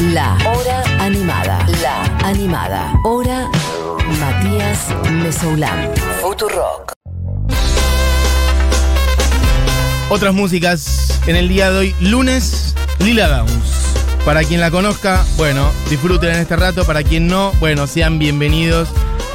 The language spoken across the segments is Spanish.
La Hora Animada. La Animada. Hora Matías Mesoulán. Futurock. Otras músicas en el día de hoy, lunes, Lila Downs. Para quien la conozca, bueno, disfruten en este rato. Para quien no, bueno, sean bienvenidos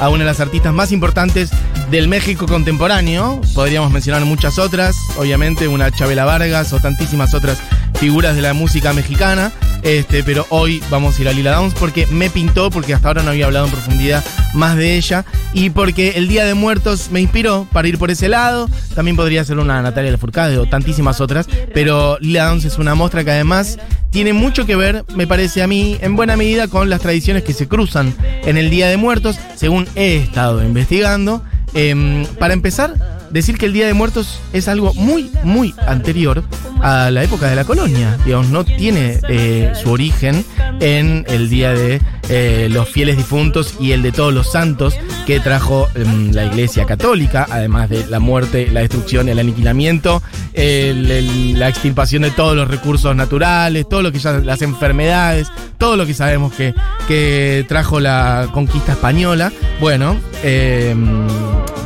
a una de las artistas más importantes del México contemporáneo. Podríamos mencionar muchas otras, obviamente, una Chabela Vargas o tantísimas otras figuras de la música mexicana. Este, pero hoy vamos a ir a Lila Downs porque me pintó, porque hasta ahora no había hablado en profundidad más de ella. Y porque el Día de Muertos me inspiró para ir por ese lado. También podría ser una Natalia Lafourcade o tantísimas otras. Pero Lila Downs es una muestra que además tiene mucho que ver, me parece a mí, en buena medida con las tradiciones que se cruzan en el Día de Muertos, según he estado investigando. Em, para empezar, decir que el Día de Muertos es algo muy, muy anterior a la época de la colonia. Digamos, no tiene eh, su origen en el Día de eh, los Fieles Difuntos y el de todos los santos que trajo em, la Iglesia Católica, además de la muerte, la destrucción, el aniquilamiento, la extirpación de todos los recursos naturales, todo lo que ya, las enfermedades, todo lo que sabemos que, que trajo la conquista española. Bueno, em,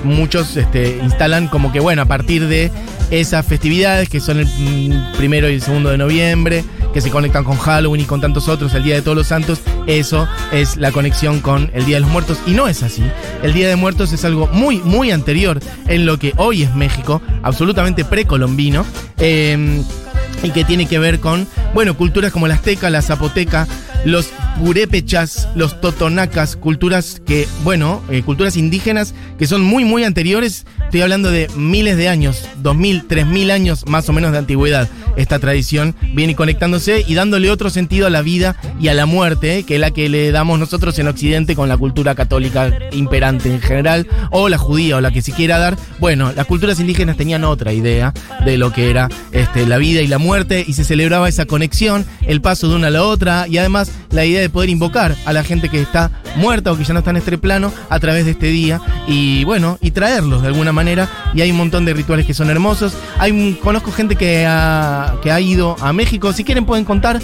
muchos este, instalan como que, bueno, a partir de esas festividades que son el mm, primero y el segundo de noviembre, que se conectan con Halloween y con tantos otros, el Día de Todos los Santos, eso es la conexión con el Día de los Muertos. Y no es así. El Día de Muertos es algo muy, muy anterior en lo que hoy es México, absolutamente precolombino. eh, y que tiene que ver con, bueno, culturas como la azteca, la zapoteca, los purépechas, los totonacas, culturas que, bueno, eh, culturas indígenas que son muy, muy anteriores. Estoy hablando de miles de años, dos mil, tres mil años más o menos de antigüedad. Esta tradición viene conectándose y dándole otro sentido a la vida y a la muerte, eh, que es la que le damos nosotros en Occidente con la cultura católica imperante en general, o la judía, o la que se quiera dar. Bueno, las culturas indígenas tenían otra idea de lo que era este, la vida y la muerte, y se celebraba esa conexión, el paso de una a la otra, y además la idea de poder invocar a la gente que está muerta o que ya no está en este plano a través de este día, y bueno, y traerlos de alguna manera, y hay un montón de rituales que son hermosos. Hay conozco gente que ha, que ha ido a México, si quieren pueden contar.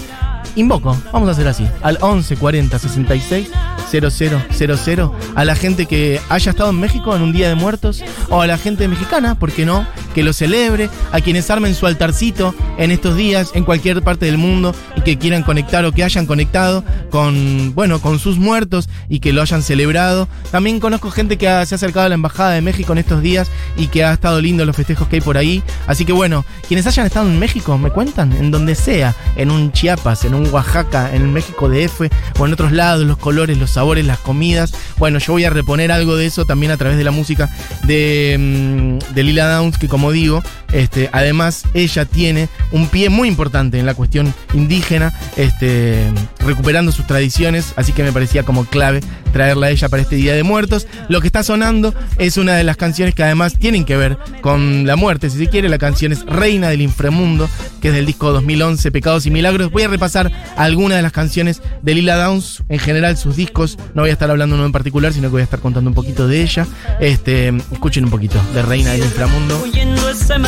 Invoco, vamos a hacer así, al 11 40 66 0000 a la gente que haya estado en México en un día de muertos o a la gente mexicana, ¿por qué no? Que lo celebre, a quienes armen su altarcito en estos días en cualquier parte del mundo y que quieran conectar o que hayan conectado con, bueno, con sus muertos y que lo hayan celebrado. También conozco gente que se ha acercado a la Embajada de México en estos días y que ha estado lindo los festejos que hay por ahí. Así que bueno, quienes hayan estado en México, me cuentan, en donde sea, en un Chiapas, en un Oaxaca, en el México DF o en otros lados, los colores, los sabores, las comidas. Bueno, yo voy a reponer algo de eso también a través de la música de, mm, de Lila Downs, que como digo, este, además ella tiene un pie muy importante en la cuestión indígena, este, recuperando sus tradiciones, así que me parecía como clave traerla a ella para este Día de Muertos. Lo que está sonando es una de las canciones que además tienen que ver con la muerte, si se quiere, la canción es Reina del Inframundo, que es del disco 2011, Pecados y Milagros. Voy a repasar algunas de las canciones de Lila Downs, en general sus discos, no voy a estar hablando uno en particular, sino que voy a estar contando un poquito de ella. Este, escuchen un poquito de Reina del Inframundo.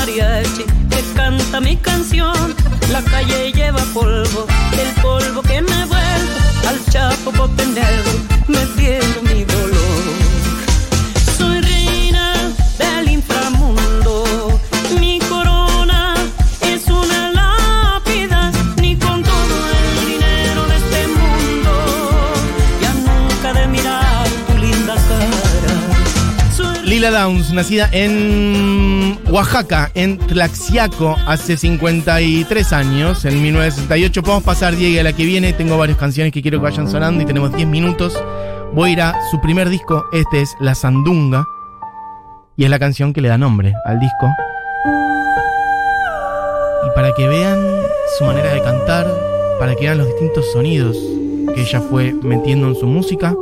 Mariachi que canta mi canción, la calle lleva polvo, el polvo que me vuelve al chapo negro, metiendo mi dolor. Soy Lila Downs, nacida en Oaxaca, en Tlaxiaco, hace 53 años, en 1968. Podemos pasar, Diego, a la que viene. Tengo varias canciones que quiero que vayan sonando y tenemos 10 minutos. Voy a ir a su primer disco, este es La Sandunga, y es la canción que le da nombre al disco. Y para que vean su manera de cantar, para que vean los distintos sonidos que ella fue metiendo en su música,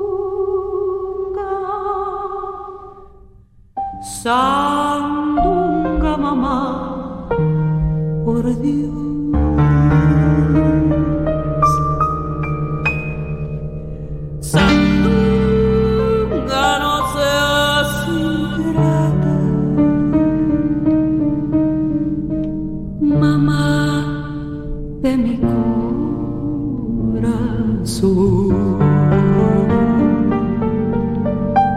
Sandunga mamá, por Dios. Sandunga no seas ingrata, mamá de mi corazón.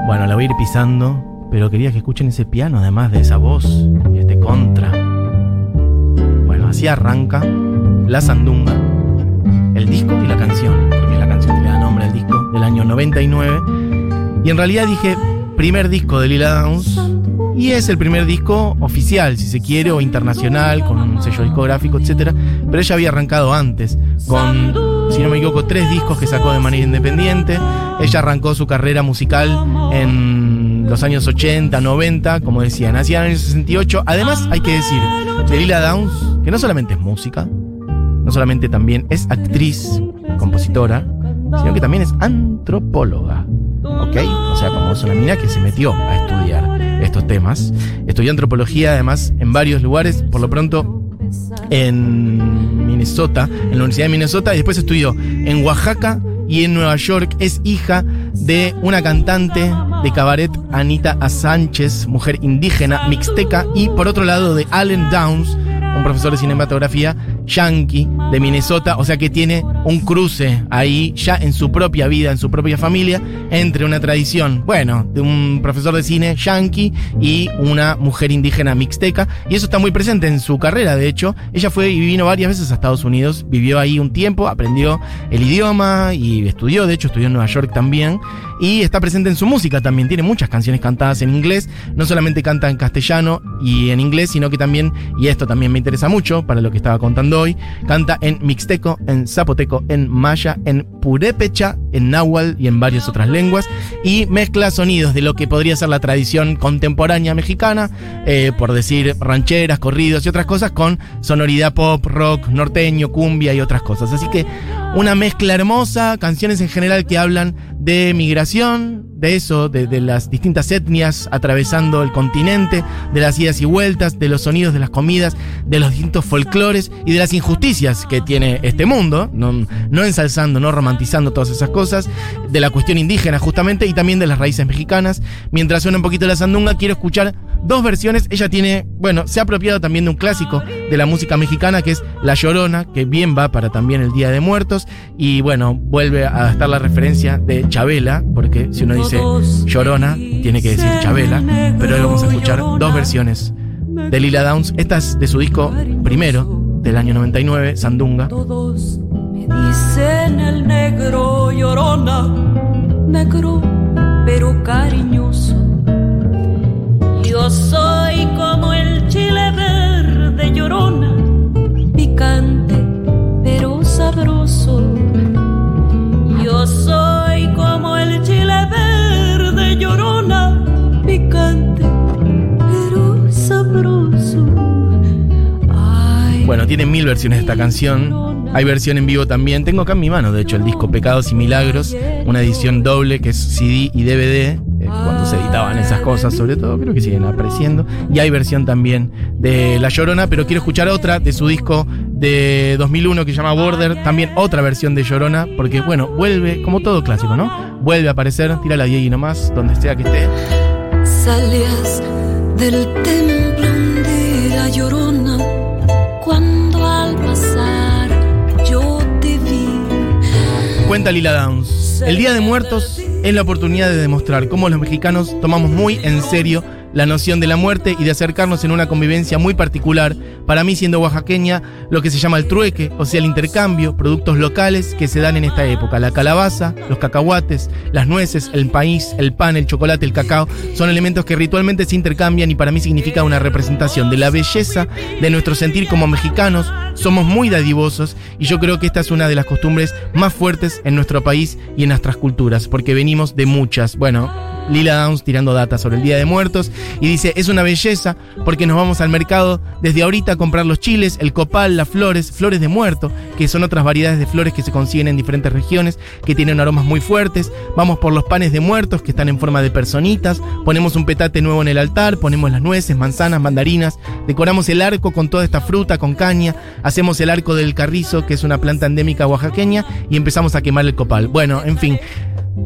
Bueno, la voy a ir pisando, pero quería que escuchen ese piano, además de esa voz y este contra. Bueno, así arranca la sandunga, el disco y la canción, porque la canción le da nombre al disco del año 99. Y en realidad dije primer disco de Lila Downs y es el primer disco oficial, si se quiere, o internacional, con un sello discográfico, etc. Pero ella había arrancado antes, con, si no me equivoco, tres discos que sacó de manera independiente. Ella arrancó su carrera musical en los años 80, 90, como decía, nacía en el año 68. Además, hay que decir de Lila Downs, que no solamente es música, no solamente también es actriz, compositora, sino que también es antropóloga. ¿Ok? O sea, como es una mina que se metió a estudiar estos temas. Estudió antropología además en varios lugares, por lo pronto en Minnesota, en la Universidad de Minnesota, y después estudió en Oaxaca y en Nueva York. Es hija de una cantante de cabaret, Anita A. Sánchez, mujer indígena, mixteca, y por otro lado de Allen Downs, un profesor de cinematografía yankee de Minnesota, o sea que tiene un cruce ahí ya en su propia vida, en su propia familia, entre una tradición, bueno, de un profesor de cine yankee y una mujer indígena mixteca, y eso está muy presente en su carrera, de hecho, ella fue y vino varias veces a Estados Unidos, vivió ahí un tiempo, aprendió el idioma y estudió, de hecho estudió en Nueva York también, y está presente en su música también, tiene muchas canciones cantadas en inglés, no solamente canta en castellano y en inglés, sino que también, y esto también me interesa mucho para lo que estaba contando hoy, canta en mixteco, en zapoteco, en maya, en purépecha, en náhuatl y en varias otras lenguas, y mezcla sonidos de lo que podría ser la tradición contemporánea mexicana, eh, por decir rancheras, corridos y otras cosas, con sonoridad pop, rock, norteño, cumbia y otras cosas. Así que una mezcla hermosa, canciones en general que hablan de migración, de eso, de, las distintas etnias atravesando el continente, de las idas y vueltas, de los sonidos de las comidas, de los distintos folclores y de las injusticias que tiene este mundo, no, no ensalzando, no romantizando todas esas cosas, de la cuestión indígena justamente y también de las raíces mexicanas. Mientras suena un poquito la sandunga, quiero escuchar dos versiones. Ella tiene, bueno, se ha apropiado también de un clásico de la música mexicana que es La Llorona, que bien va para también el Día de Muertos. Y bueno, vuelve a estar la referencia de Chabela, porque si uno dice Llorona, tiene que decir Chabela. Pero hoy vamos a escuchar dos versiones de Lila Downs. Esta es de su disco primero, del año 99, Sandunga. Todos me dicen el negro llorona, negro pero cariñoso. Yo soy como el chile verde llorona, picante tiene mil versiones de esta canción. Hay versión en vivo también. Tengo acá en mi mano, de hecho, el disco Pecados y Milagros, una edición doble que es CD y DVD, eh, cuando se editaban esas cosas, sobre todo, creo que siguen apareciendo. Y hay versión también de La Llorona, pero quiero escuchar otra de su disco de 2001 que se llama Border, también otra versión de Llorona, porque bueno, vuelve, como todo clásico, ¿no? Vuelve a aparecer, tira la Diegui nomás, donde sea que esté. Salías del templo un día llorona Cuenta Lila Downs. El Día de Muertos es la oportunidad de demostrar cómo los mexicanos tomamos muy en serio la noción de la muerte y de acercarnos en una convivencia muy particular, para mí siendo oaxaqueña, lo que se llama el trueque, o sea, el intercambio, productos locales que se dan en esta época. La calabaza, los cacahuates, las nueces, el país, el pan, el chocolate, el cacao, son elementos que ritualmente se intercambian y para mí significa una representación de la belleza de nuestro sentir como mexicanos. Somos muy dadivosos y yo creo que esta es una de las costumbres más fuertes en nuestro país y en nuestras culturas, porque venimos de muchas. Bueno, Lila Downs tirando data sobre el Día de Muertos y dice, es una belleza porque nos vamos al mercado desde ahorita a comprar los chiles, el copal, las flores, flores de muerto, que son otras variedades de flores que se consiguen en diferentes regiones, que tienen aromas muy fuertes. Vamos por los panes de muertos que están en forma de personitas, ponemos un petate nuevo en el altar, ponemos las nueces, manzanas, mandarinas, decoramos el arco con toda esta fruta, con caña, hacemos el arco del carrizo, que es una planta endémica oaxaqueña, y empezamos a quemar el copal. Bueno, en fin.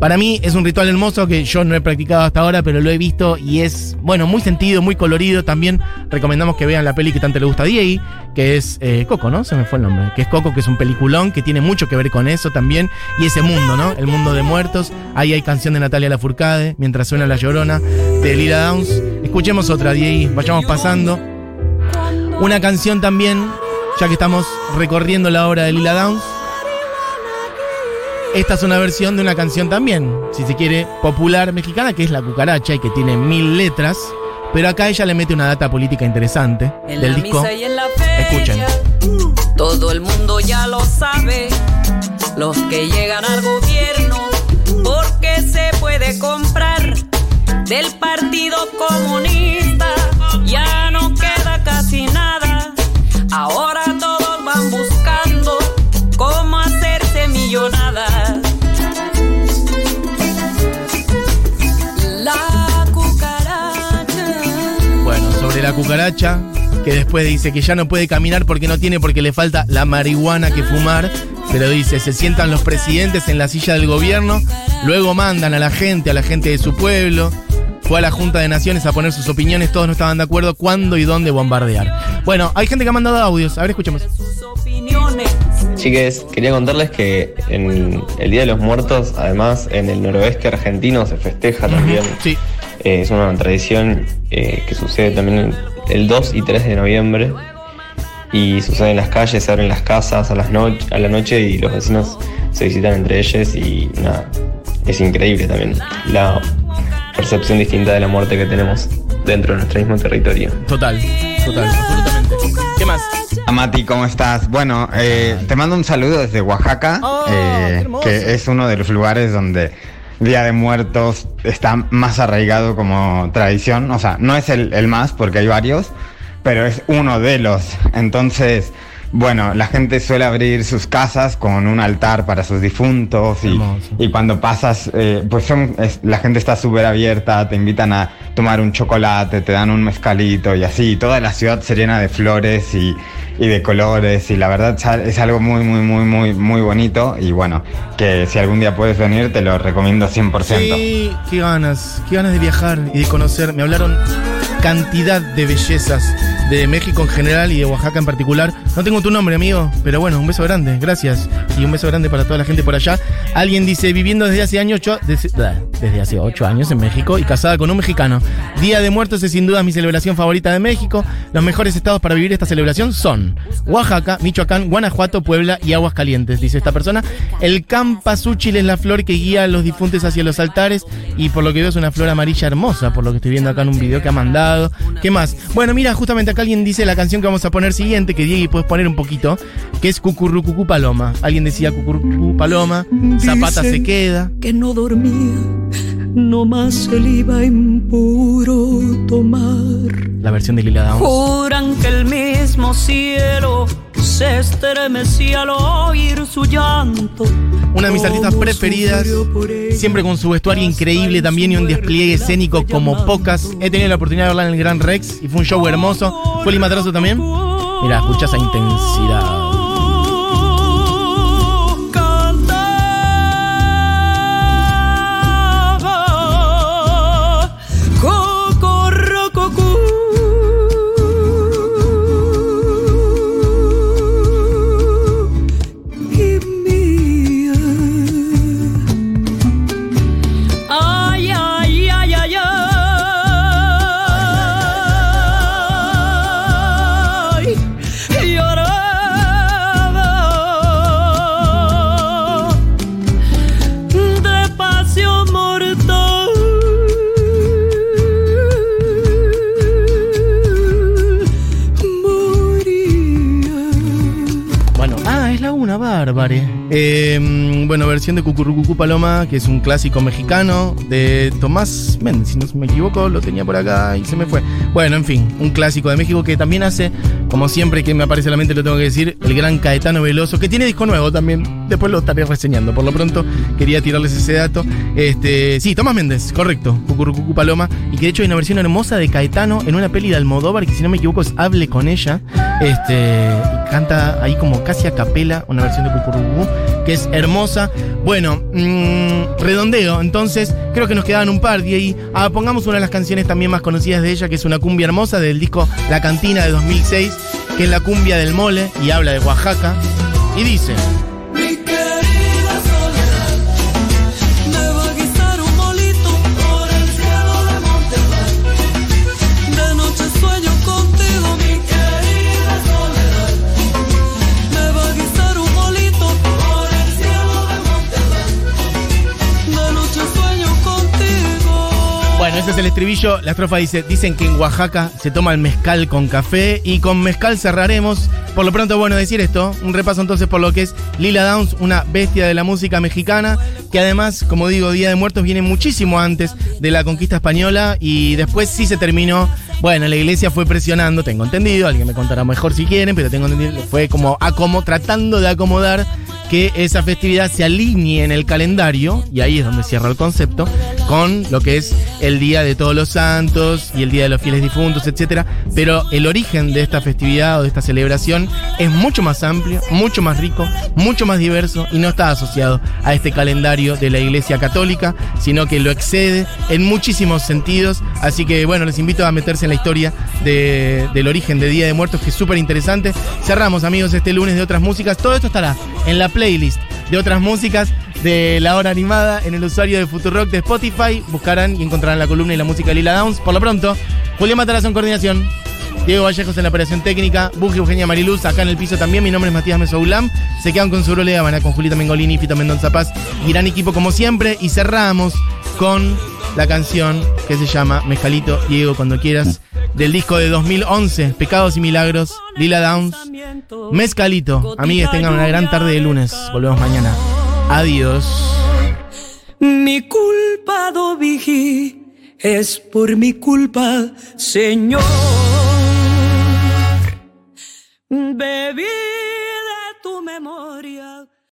Para mí es un ritual hermoso que yo no he practicado hasta ahora, pero lo he visto y es, bueno, muy sentido, muy colorido. También recomendamos que vean la peli que tanto le gusta a Diego, que es eh, Coco, ¿no? Se me fue el nombre. Que es Coco, que es un peliculón que tiene mucho que ver con eso también. Y ese mundo, ¿no? El mundo de muertos. Ahí hay canción de Natalia Lafourcade, mientras suena La Llorona, de Lila Downs. Escuchemos otra, Diego, vayamos pasando. Una canción también, ya que estamos recorriendo la obra de Lila Downs. Esta es una versión de una canción también, si se quiere, popular mexicana, que es La Cucaracha y que tiene mil letras. Pero acá ella le mete una data política interesante En del la disco. misa y en la feria, Escuchen. Todo el mundo ya lo sabe. Los que llegan al gobierno, porque se puede comprar del Partido Comunista. Cucaracha, que después dice que ya no puede caminar porque no tiene, porque le falta la marihuana que fumar. Pero dice, se sientan los presidentes en la silla del gobierno, luego mandan a la gente, a la gente de su pueblo. Fue a la Junta de Naciones a poner sus opiniones, todos no estaban de acuerdo cuándo y dónde bombardear. Bueno, hay gente que ha mandado audios, a ver, escuchemos. Chiques, quería contarles que en el Día de los Muertos, además, en el noroeste argentino se festeja también. Sí, Eh, es una tradición eh, que sucede también el 2 y 3 de noviembre. Y sucede en las calles, se abren las casas a, las no- a la noche y los vecinos se visitan entre ellos y nada, es increíble también la percepción distinta de la muerte que tenemos dentro de nuestro mismo territorio. total, total, absolutamente. ¿Qué más? Mati, ¿cómo estás? Bueno, eh, te mando un saludo desde Oaxaca, Oh, eh, que es uno de los lugares donde Día de Muertos está más arraigado como tradición. O sea, no es el, el más, porque hay varios, pero es uno de los. Entonces, bueno, la gente suele abrir sus casas con un altar para sus difuntos y, cuando pasas, eh, pues son, es- la gente está súper abierta, te invitan a tomar un chocolate, te dan un mezcalito y así. Toda la ciudad se llena de flores y, y de colores y la verdad es algo muy, muy, muy, muy, muy bonito y bueno, que si algún día puedes venir te lo recomiendo 100%. Sí, qué ganas, qué ganas de viajar y de conocer. Me hablaron cantidad de bellezas de México en general y de Oaxaca en particular. No tengo tu nombre, amigo, pero bueno, un beso grande, gracias. Y un beso grande para toda la gente por allá. Alguien dice, viviendo desde hace años, desde, desde hace ocho años en México y casada con un mexicano. Día de Muertos es sin duda mi celebración favorita de México. Los mejores estados para vivir esta celebración son Oaxaca, Michoacán, Guanajuato, Puebla y Aguascalientes, dice esta persona. El campasúchil es la flor que guía a los difuntos hacia los altares y por lo que veo es una flor amarilla hermosa, por lo que estoy viendo acá en un video que ha mandado. ¿Qué más? Bueno, mira, justamente acá alguien dice la canción que vamos a poner siguiente, que Diego puedes poner un poquito, que es Cucurrucucú Paloma. Alguien decía Cucurrucucú Paloma, Zapata se queda. que no dormía, no más él iba en puro tomar. La versión de Lila Downs. Juran que el mismo cielo se estremecía al oír su llanto. Una de mis artistas preferidas, siempre con su vestuario increíble también y un despliegue escénico como pocas. He tenido la oportunidad de verla en el Gran Rex y fue un show hermoso. ¿Fue el Matrazo también? Mira, escucha esa intensidad. Bárbare. Eh, bueno, versión de Cucurrucucú Paloma, que es un clásico mexicano de Tomás Méndez, si no me equivoco, lo tenía por acá y se me fue. Bueno, en fin, un clásico de México que también hace, como siempre que me aparece a la mente, lo tengo que decir, el gran Caetano Veloso, que tiene disco nuevo también. Después lo estaré reseñando. Por lo pronto, quería tirarles ese dato. Este, sí, Tomás Méndez, correcto. Cucurrucucú Paloma. Y que de hecho hay una versión hermosa de Caetano en una peli de Almodóvar, que si no me equivoco es Hable con ella. Este, canta ahí como casi a capela una versión de Cucurrucucú que es hermosa. Bueno, mm, redondeo, entonces creo que nos quedaban un par y ah, pongamos una de las canciones también más conocidas de ella, que es una cumbia hermosa del disco La Cantina de 2006, que es la cumbia del mole y habla de Oaxaca. Y dice... ese es el estribillo. La estrofa dice, dicen que en Oaxaca se toma el mezcal con café y con mezcal cerraremos. Por lo pronto, bueno, decir esto, un repaso entonces por lo que es Lila Downs, una bestia de la música mexicana, que además, como digo, Día de Muertos viene muchísimo antes de la conquista española y después sí se terminó. Bueno, la iglesia fue presionando, tengo entendido, alguien me contará mejor si quieren, pero tengo entendido, fue como acomo, tratando de acomodar que esa festividad se alinee en el calendario, y ahí es donde cierra el concepto, con lo que es el Día de Todos los Santos y el Día de los Fieles Difuntos, etc. Pero el origen de esta festividad o de esta celebración es mucho más amplio, mucho más rico, mucho más diverso y no está asociado a este calendario de la Iglesia Católica, sino que lo excede en muchísimos sentidos. Así que bueno, les invito a meterse en la historia de- del origen de Día de Muertos, que es súper interesante. Cerramos, amigos, este lunes de otras músicas. Todo esto estará en la playlist de otras músicas de la hora animada en el usuario de Futurock de Spotify. Buscarán y encontrarán la columna y la música de Lila Downs. Por lo pronto, Julián Matarazzo en coordinación. Diego Vallejos en la operación técnica, Buji Eugenia Mariluz, acá en el piso también. Mi nombre es Matías Mesoulam. Se quedan con su rolea, van a con Julita Mengolini, Fito Mendonza Paz. Gran equipo como siempre. Y cerramos con la canción que se llama Mezcalito, Diego, cuando quieras, del disco de 2011, Pecados y Milagros, Lila Downs. Mezcalito. Amigues, tengan una gran tarde de lunes. Volvemos mañana. Adiós. Mi culpado vigí es por mi culpa, Señor. Bebí